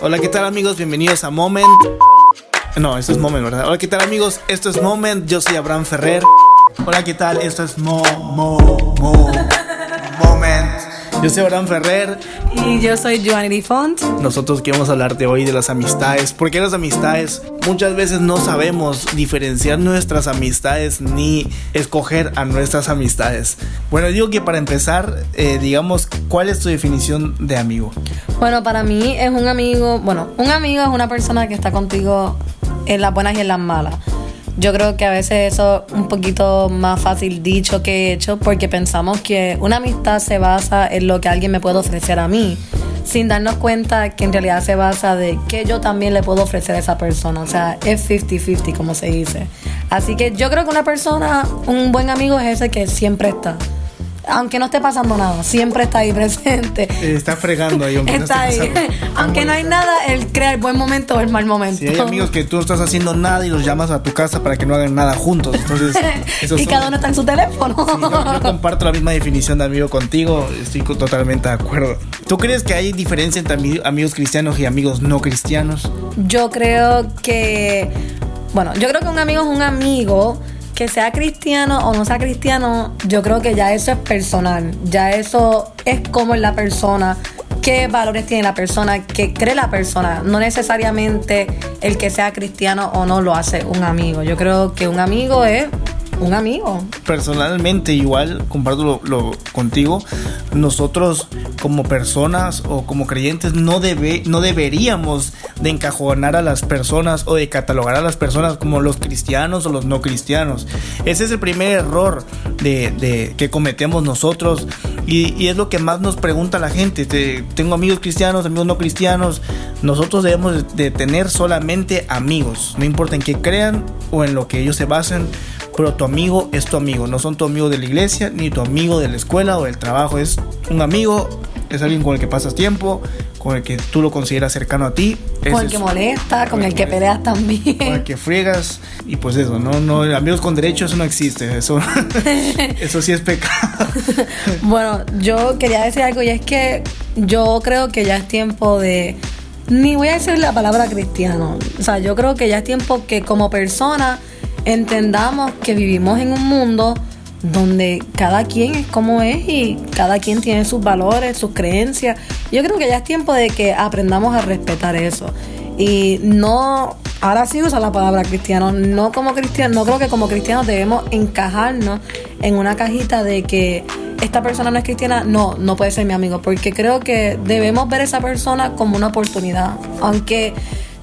Hola, ¿qué tal amigos? Bienvenidos a Moment. No, esto es Moment, ¿verdad? Hola, ¿qué tal amigos? Esto es Moment. Yo soy Abraham Ferrer. Hola, ¿qué tal? Esto es Mo, Mo, Mo, Moment. Yo soy Abraham Ferrer. Y yo soy Joanny Font. Nosotros queremos hablarte hoy de las amistades. Porque las amistades muchas veces no sabemos diferenciar nuestras amistades ni escoger a nuestras amistades. Bueno, digo que para empezar, eh, digamos, ¿cuál es tu definición de amigo? Bueno, para mí es un amigo, bueno, un amigo es una persona que está contigo en las buenas y en las malas. Yo creo que a veces eso es un poquito más fácil dicho que hecho porque pensamos que una amistad se basa en lo que alguien me puede ofrecer a mí sin darnos cuenta que en realidad se basa de que yo también le puedo ofrecer a esa persona. O sea, es 50-50 como se dice. Así que yo creo que una persona, un buen amigo es ese que siempre está aunque no esté pasando nada, siempre está ahí presente. Está fregando ahí, aunque está no ahí. aunque no hay nada, él crea el buen momento o el mal momento. Si hay amigos que tú no estás haciendo nada y los llamas a tu casa para que no hagan nada juntos. Entonces, y cada uno está en su teléfono. yo, comparto la misma definición de amigo contigo, estoy totalmente de acuerdo. ¿Tú crees que hay diferencia entre amigos cristianos y amigos no cristianos? Yo creo que, bueno, yo creo que un amigo es un amigo que sea cristiano o no sea cristiano, yo creo que ya eso es personal. Ya eso es como es la persona, qué valores tiene la persona, qué cree la persona. No necesariamente el que sea cristiano o no lo hace un amigo. Yo creo que un amigo es un amigo. Personalmente, igual, comparto lo, contigo, nosotros como personas o como creyentes no, debe, no deberíamos de encajonar a las personas o de catalogar a las personas como los cristianos o los no cristianos. Ese es el primer error de, que cometemos nosotros y, es lo que más nos pregunta la gente. tengo amigos cristianos, amigos no cristianos. Nosotros debemos de tener solamente amigos, no importa en qué crean o en lo que ellos se basen pero tu amigo es tu amigo, no son tu amigo de la iglesia, ni tu amigo de la escuela o del trabajo, es un amigo, es alguien con el que pasas tiempo, con el que tú lo consideras cercano a ti. Con el que molesta, con, el que peleas también. Con el que friegas, y pues eso, no, no, amigos con derechos eso no existe, eso, eso sí es pecado. bueno, yo quería decir algo y es que yo creo que ya es tiempo de ni voy a decir la palabra cristiano. O sea, yo creo que ya es tiempo que como persona entendamos que vivimos en un mundo donde cada quien es como es y cada quien tiene sus valores, sus creencias. Yo creo que ya es tiempo de que aprendamos a respetar eso. Y no, ahora sí usa la palabra cristiano, no como cristiano, no creo que como cristianos debemos encajarnos en una cajita de que esta persona no es cristiana, no, no puede ser mi amigo, porque creo que debemos ver a esa persona como una oportunidad, aunque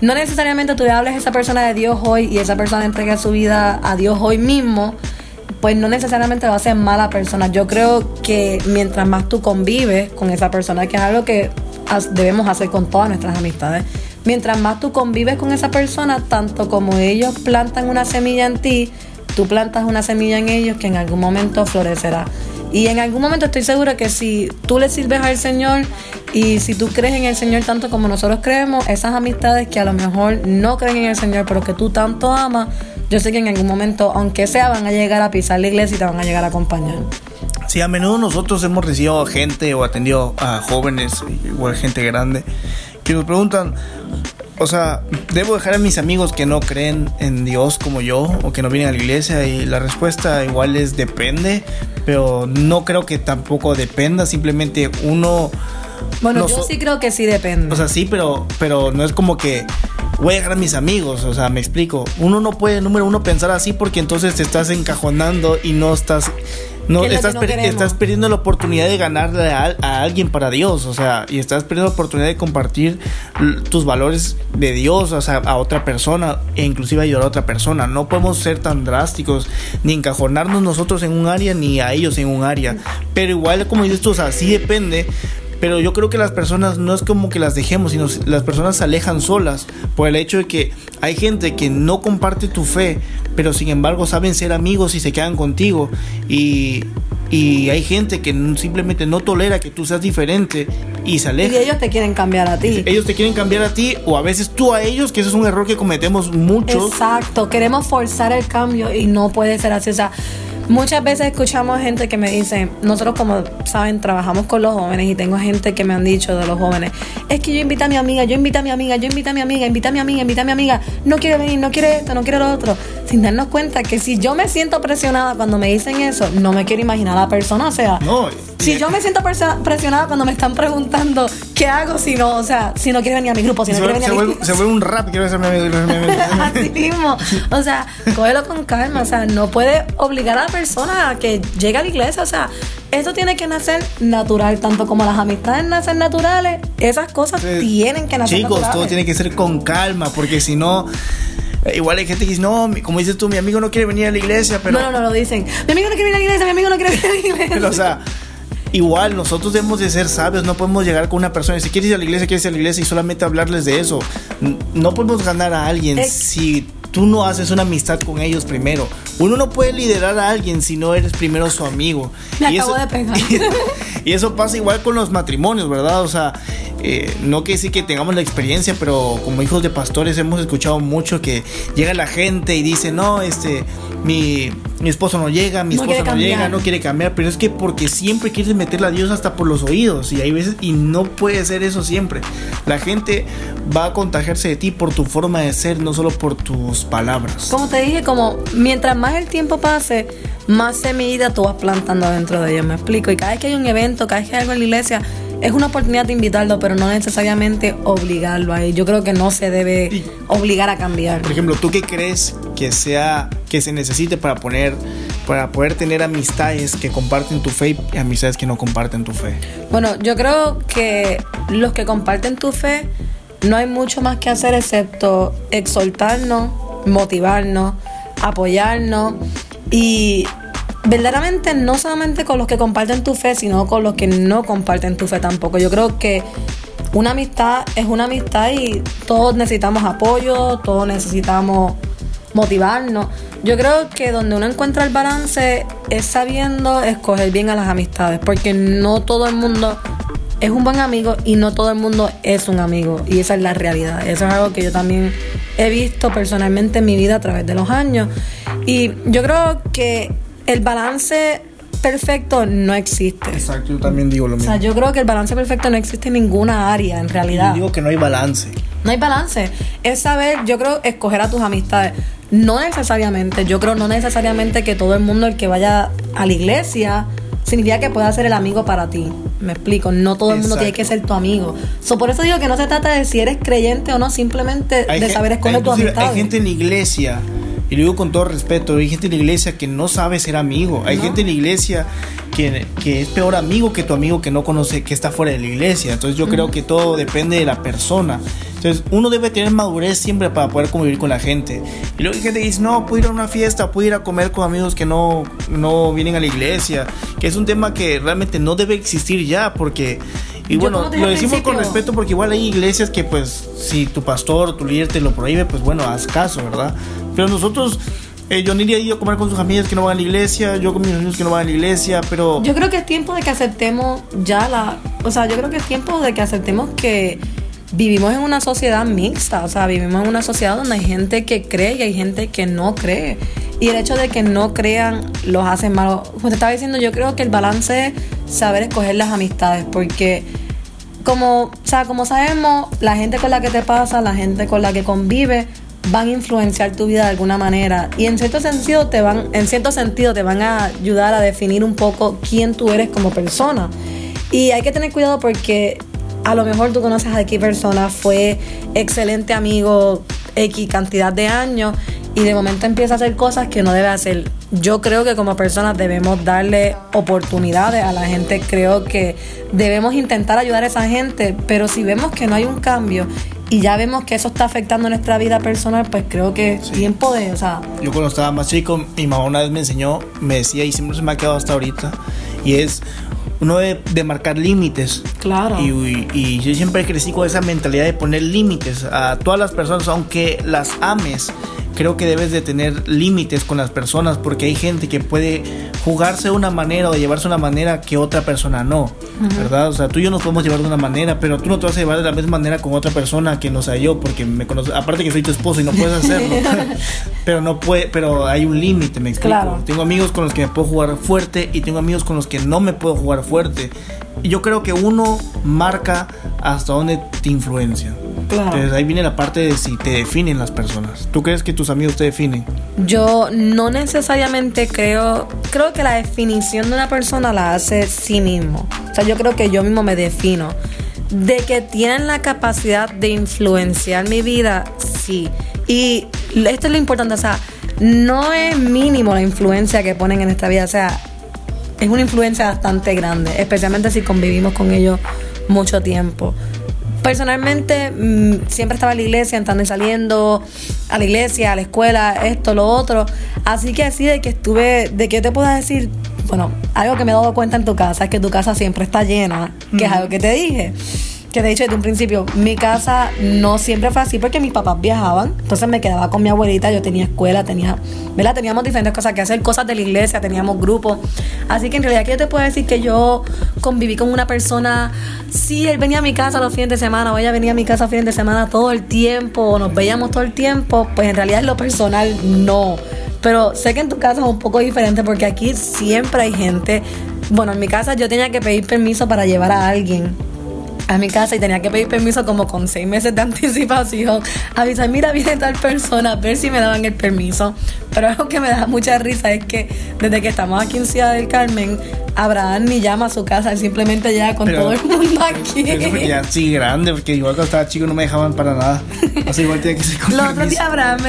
no necesariamente tú le hables a esa persona de Dios hoy y esa persona entrega su vida a Dios hoy mismo, pues no necesariamente va a ser mala persona. Yo creo que mientras más tú convives con esa persona, que es algo que debemos hacer con todas nuestras amistades, mientras más tú convives con esa persona, tanto como ellos plantan una semilla en ti, tú plantas una semilla en ellos que en algún momento florecerá. Y en algún momento estoy segura que si tú le sirves al Señor y si tú crees en el Señor tanto como nosotros creemos, esas amistades que a lo mejor no creen en el Señor, pero que tú tanto amas, yo sé que en algún momento, aunque sea, van a llegar a pisar la iglesia y te van a llegar a acompañar. Sí, a menudo nosotros hemos recibido gente o atendido a jóvenes, igual gente grande, que nos preguntan, o sea, ¿debo dejar a mis amigos que no creen en Dios como yo o que no vienen a la iglesia? Y la respuesta igual es depende, pero no creo que tampoco dependa, simplemente uno... Bueno, yo sí creo que sí depende. O sea, sí, pero, pero no es como que voy a dejar a mis amigos, o sea, me explico. Uno no puede, número uno, pensar así porque entonces te estás encajonando y no estás no, estás, estás, perdiendo la oportunidad de ganarle a, alguien para Dios, o sea, y estás perdiendo la oportunidad de compartir tus valores de Dios, o sea, a otra persona e inclusive ayudar a otra persona. No podemos ser tan drásticos ni encajonarnos nosotros en un área ni a ellos en un área. Pero igual, como dices tú, o sea, sí depende, pero yo creo que las personas no es como que las dejemos, sino las personas se alejan solas por el hecho de que hay gente que no comparte tu fe, pero sin embargo saben ser amigos y se quedan contigo. Y, hay gente que simplemente no tolera que tú seas diferente y se aleja. Y ellos te quieren cambiar a ti. Ellos te quieren cambiar a ti o a veces tú a ellos, que ese es un error que cometemos muchos. Exacto, queremos forzar el cambio y no puede ser así. O sea, Muchas veces escuchamos gente que me dice, nosotros como saben, trabajamos con los jóvenes y tengo gente que me han dicho de los jóvenes, es que yo invito a mi amiga, yo invito a mi amiga, yo invito a mi amiga, invito a mi amiga, invito a mi amiga, no quiere venir, no quiere esto, no quiere lo otro, sin darnos cuenta que si yo me siento presionada cuando me dicen eso, no me quiero imaginar a la persona, o sea, si yo me siento presionada cuando me están preguntando qué hago si no, o sea, si no quiere venir a mi grupo, si no quiere venir a mi grupo. Se vuelve un rap, quiero ser mi amigo. Así mismo, o sea, cógelo con calma, o sea, no puede obligar a la persona a que llegue a la iglesia, o sea, eso tiene que nacer natural, tanto como las amistades nacen naturales, esas cosas tienen que nacer Chicos, todo tiene que ser con calma, porque si no... Eh, igual hay gente que dice, no, como dices tú, mi amigo no quiere venir a la iglesia, pero... No, no, no, lo dicen. Mi amigo no quiere venir a la iglesia, mi amigo no quiere venir a la iglesia. Pero, o sea, igual nosotros debemos de ser sabios, no podemos llegar con una persona y si quieres ir a la iglesia, quieres ir a la iglesia y solamente hablarles de eso. No podemos ganar a alguien si tú no haces una amistad con ellos primero. Uno no puede liderar a alguien si no eres primero su amigo. Me y acabo de pegar. Y, eso pasa igual con los matrimonios, ¿verdad? O sea, eh, no que sí que tengamos la experiencia, pero como hijos de pastores hemos escuchado mucho que llega la gente y dice, no, este, mi, mi esposo no llega, mi esposa no llega, no quiere cambiar, pero es que porque siempre quieres meterle a Dios hasta por los oídos y hay veces y no puede ser eso siempre. La gente va a contagiarse de ti por tu forma de ser, no solo por tus palabras. Como te dije, como mientras más el tiempo pase, más semilla tú vas plantando dentro de ellos, me explico. Y cada vez que hay un evento, cada vez que hay algo en la iglesia, es una oportunidad de invitarlo, pero no necesariamente obligarlo a él. Yo creo que no se debe obligar a cambiar. Por ejemplo, ¿tú qué crees que sea que se necesite para poner para poder tener amistades que comparten tu fe y amistades que no comparten tu fe? Bueno, yo creo que los que comparten tu fe no hay mucho más que hacer excepto exhortarnos, motivarnos, apoyarnos y verdaderamente no solamente con los que comparten tu fe, sino con los que no comparten tu fe tampoco. Yo creo que una amistad es una amistad y todos necesitamos apoyo, todos necesitamos motivarnos. Yo creo que donde uno encuentra el balance es sabiendo escoger bien a las amistades, porque no todo el mundo es un buen amigo y no todo el mundo es un amigo. Y esa es la realidad. Eso es algo que yo también he visto personalmente en mi vida a través de los años. Y yo creo que el balance perfecto no existe. Exacto, yo también digo lo mismo. O sea, yo creo que el balance perfecto no existe en ninguna área, en realidad. Yo digo que no hay balance. No hay balance. Es saber, yo creo, escoger a tus amistades. No necesariamente, yo creo no necesariamente que todo el mundo el que vaya a la iglesia significa que pueda ser el amigo para ti. Me explico, no todo el mundo tiene que ser tu amigo. So, por eso digo que no se trata de si eres creyente o no, simplemente de saber escoger tus amistades. Hay gente en la iglesia y lo digo con todo respeto, hay gente en la iglesia que no sabe ser amigo. Hay gente en la iglesia que, es peor amigo que tu amigo que no conoce, que está fuera de la iglesia. Entonces yo creo que todo depende de la persona. Entonces uno debe tener madurez siempre para poder convivir con la gente. Y luego hay gente que dice, no, puedo ir a una fiesta, puedo ir a comer con amigos que no, no vienen a la iglesia. Que es un tema que realmente no debe existir ya porque... Y bueno, lo decimos con respeto porque igual hay iglesias que pues si tu pastor o tu líder te lo prohíbe, pues bueno, haz caso, ¿verdad? Pero nosotros, eh, yo iría ido a comer con sus amigas que no van a la iglesia, yo con mis amigos que no van a la iglesia, pero... Yo creo que es tiempo de que aceptemos ya la... O sea, yo creo que es tiempo de que aceptemos que vivimos en una sociedad mixta, o sea, vivimos en una sociedad donde hay gente que cree y hay gente que no cree. Y el hecho de que no crean los hace malos. Como te estaba diciendo, yo creo que el balance es saber escoger las amistades, porque como, o sea, como sabemos, la gente con la que te pasa, la gente con la que convive, van a influenciar tu vida de alguna manera y en cierto sentido te van en cierto sentido te van a ayudar a definir un poco quién tú eres como persona y hay que tener cuidado porque a lo mejor tú conoces a X persona fue excelente amigo X cantidad de años y de momento empieza a hacer cosas que no debe hacer. Yo creo que como personas debemos darle oportunidades a la gente, creo que debemos intentar ayudar a esa gente, pero si vemos que no hay un cambio y ya vemos que eso está afectando nuestra vida personal, pues creo que es tiempo de, o sea... Yo cuando estaba más chico, mi mamá una vez me enseñó, me decía, y siempre se me ha quedado hasta ahorita, y es uno de, de marcar límites. Claro. Y, y, yo siempre crecí con esa mentalidad de poner límites a todas las personas, aunque las ames creo que debes de tener límites con las personas porque hay gente que puede jugarse de una manera o llevarse de una manera que otra persona no, ¿verdad? O sea, tú y yo nos podemos llevar de una manera, pero tú no te vas a llevar de la misma manera con otra persona que no sea yo, porque me conoce, aparte que soy tu esposo y no puedes hacerlo, pero no puede, pero hay un límite, me explico. Tengo amigos con los que me puedo jugar fuerte y tengo amigos con los que no me puedo jugar fuerte. Y yo creo que uno marca hasta dónde te influencia. Entonces ahí viene la parte de si te definen las personas. ¿Tú crees que tus amigos te definen? Yo no necesariamente creo, creo que la definición de una persona la hace sí mismo. O sea, yo creo que yo mismo me defino. De que tienen la capacidad de influenciar mi vida, sí. Y esto es lo importante, o sea, no es mínimo la influencia que ponen en esta vida, o sea, es una influencia bastante grande, especialmente si convivimos con ellos mucho tiempo. Personalmente, mm, siempre estaba en la iglesia, entrando y saliendo, a la iglesia, a la escuela, esto, lo otro. Así que así de que estuve, de qué te puedo decir, bueno, algo que me he dado cuenta en tu casa es que tu casa siempre está llena, que es algo que te dije que de hecho desde un principio mi casa no siempre fue así porque mis papás viajaban, entonces me quedaba con mi abuelita, yo tenía escuela, tenía, ¿verdad? Teníamos diferentes cosas que hacer, cosas de la iglesia, teníamos grupos. Así que en realidad que yo te puedo decir que yo conviví con una persona, sí, él venía a mi casa los fines de semana o ella venía a mi casa los fines de semana todo el tiempo, nos veíamos todo el tiempo, pues en realidad en lo personal no. Pero sé que en tu casa es un poco diferente porque aquí siempre hay gente. Bueno, en mi casa yo tenía que pedir permiso para llevar a alguien a mi casa y tenía que pedir permiso como con seis meses de anticipación. Avisar, mira, viene tal persona, a ver si me daban el permiso. Pero algo que me da mucha risa es que desde que estamos aquí en Ciudad del Carmen, Abraham ni llama a su casa, él simplemente llega con todo el mundo aquí. Ya sí grande, porque igual cuando estaba chico no me dejaban para nada. Así igual tenía que ser con Los otros días, Abraham,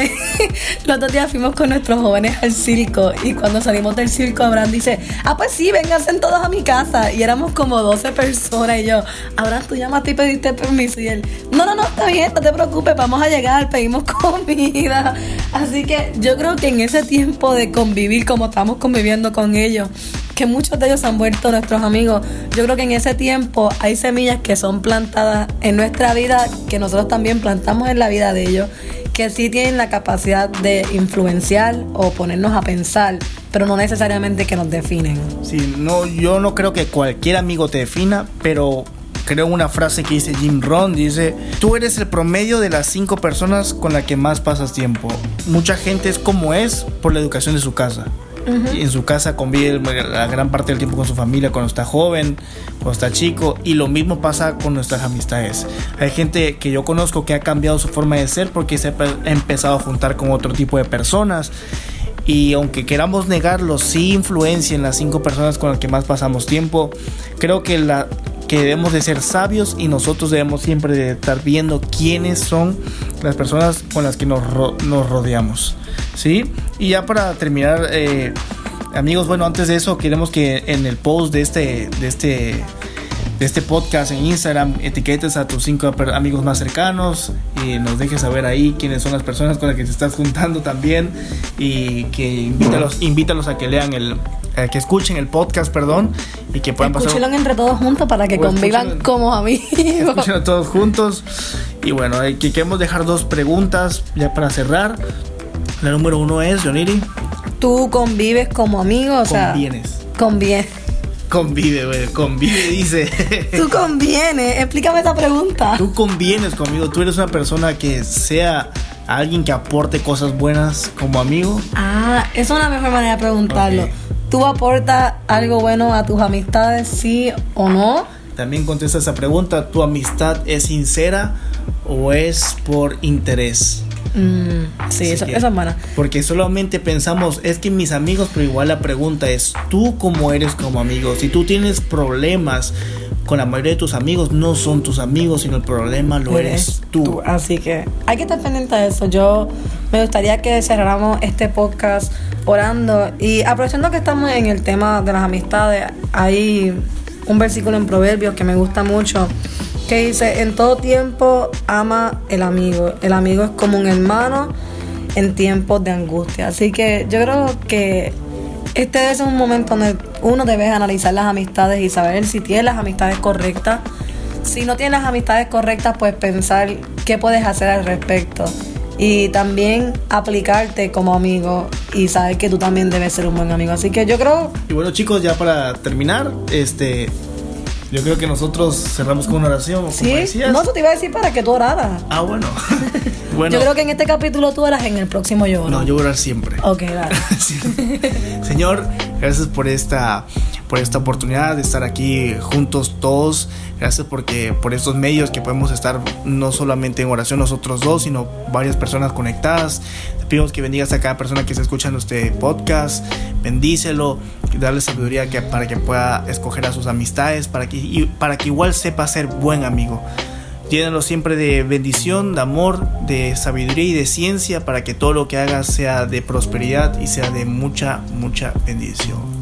los otros días fuimos con nuestros jóvenes al circo y cuando salimos del circo, Abraham dice, ah, pues sí, vénganse todos a mi casa. Y éramos como 12 personas y yo, Abraham, tú llamaste y pediste permiso. Y él, no, no, no, está bien, no te preocupes, vamos a llegar, pedimos comida. Así que yo creo que en ese tiempo de convivir como estamos conviviendo con ellos, que muchos de ellos han vuelto nuestros amigos. Yo creo que en ese tiempo hay semillas que son plantadas en nuestra vida, que nosotros también plantamos en la vida de ellos, que sí tienen la capacidad de influenciar o ponernos a pensar, pero no necesariamente que nos definen. Sí, no, yo no creo que cualquier amigo te defina, pero creo una frase que dice Jim Ron, dice, tú eres el promedio de las cinco personas con las que más pasas tiempo. Mucha gente es como es por la educación de su casa en su casa convive la gran parte del tiempo con su familia cuando está joven, cuando está chico, y lo mismo pasa con nuestras amistades. Hay gente que yo conozco que ha cambiado su forma de ser porque se ha empezado a juntar con otro tipo de personas. Y aunque queramos negarlo, sí influencia en las cinco personas con las que más pasamos tiempo. Creo que la, que debemos de ser sabios y nosotros debemos siempre de estar viendo quiénes son las personas con las que nos, nos rodeamos. ¿sí? Y ya para terminar, eh, amigos, bueno, antes de eso, queremos que en el post de este, de este, de este podcast en Instagram etiquetes a tus cinco amigos más cercanos y nos dejes saber ahí quiénes son las personas con las que te estás juntando también y que invítalos, invítalos a que lean el, que escuchen el podcast, perdón, y que puedan pasar. Escúchenlo entre todos juntos para que convivan como amigos. Escúchenlo todos juntos. Y bueno, que queremos dejar dos preguntas ya para cerrar. La número uno es, Joniri. ¿Tú convives como amigo? O sea, convienes. Conviene. Convive, güey. Convive, dice. Tú convienes. Explícame esa pregunta. Tú convienes conmigo. Tú eres una persona que sea alguien que aporte cosas buenas como amigo. Ah, es una mejor manera de preguntarlo. ¿Tú aportas algo bueno a tus amistades, sí o no? También contesta esa pregunta. ¿Tu amistad es sincera o es por interés? Mm, sí, eso, es buena. Porque solamente pensamos, es que mis amigos, pero igual la pregunta es, ¿tú cómo eres como amigo? Si tú tienes problemas con la mayoría de tus amigos, no son tus amigos, sino el problema lo eres, tú. Así que hay que estar pendiente de eso. Yo me gustaría que cerráramos este podcast orando y aprovechando que estamos en el tema de las amistades, hay un versículo en Proverbios que me gusta mucho que dice, en todo tiempo ama el amigo. El amigo es como un hermano en tiempos de angustia. Así que yo creo que este es un momento donde uno debe analizar las amistades y saber si tiene las amistades correctas. Si no tienes las amistades correctas, pues pensar qué puedes hacer al respecto. y también aplicarte como amigo y saber que tú también debes ser un buen amigo. Así que yo creo... Y bueno chicos, ya para terminar, este... Yo creo que nosotros cerramos con una oración. Sí, no, tú te iba a decir para que tú oraras. Ah, bueno. bueno. Yo creo que en este capítulo tú oras, en el próximo yo No, yo voy a orar siempre. Ok, dale. Señor, gracias por esta por esta oportunidad de estar aquí juntos todos. Gracias porque por estos medios que podemos estar no solamente en oración nosotros dos, sino varias personas conectadas. Te pedimos que bendigas a cada persona que se escucha en este podcast. Bendícelo, darle sabiduría que, para que pueda escoger a sus amistades, para que, para que igual sepa ser buen amigo. Llénalo siempre de bendición, de amor, de sabiduría y de ciencia para que todo lo que haga sea de prosperidad y sea de mucha, mucha bendición.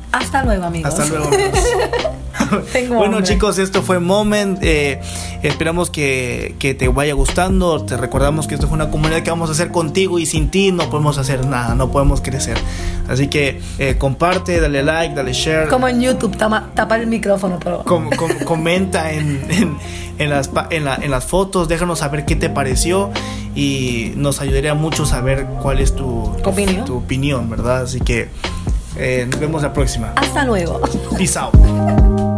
Hasta luego, amigos. Hasta luego, bueno, chicos, esto fue Moment. Eh, esperamos que, que, te vaya gustando. Te recordamos que esto es una comunidad que vamos a hacer contigo y sin ti no podemos hacer nada, no podemos crecer. Así que eh, comparte, dale like, dale share. Como en YouTube, tapa, el micrófono, pero. comenta en, en, las, en, la, en las fotos, déjanos saber qué te pareció y nos ayudaría mucho saber cuál es tu, opinión? tu opinión, ¿verdad? Así que eh, nos vemos la próxima. Hasta luego. Peace out.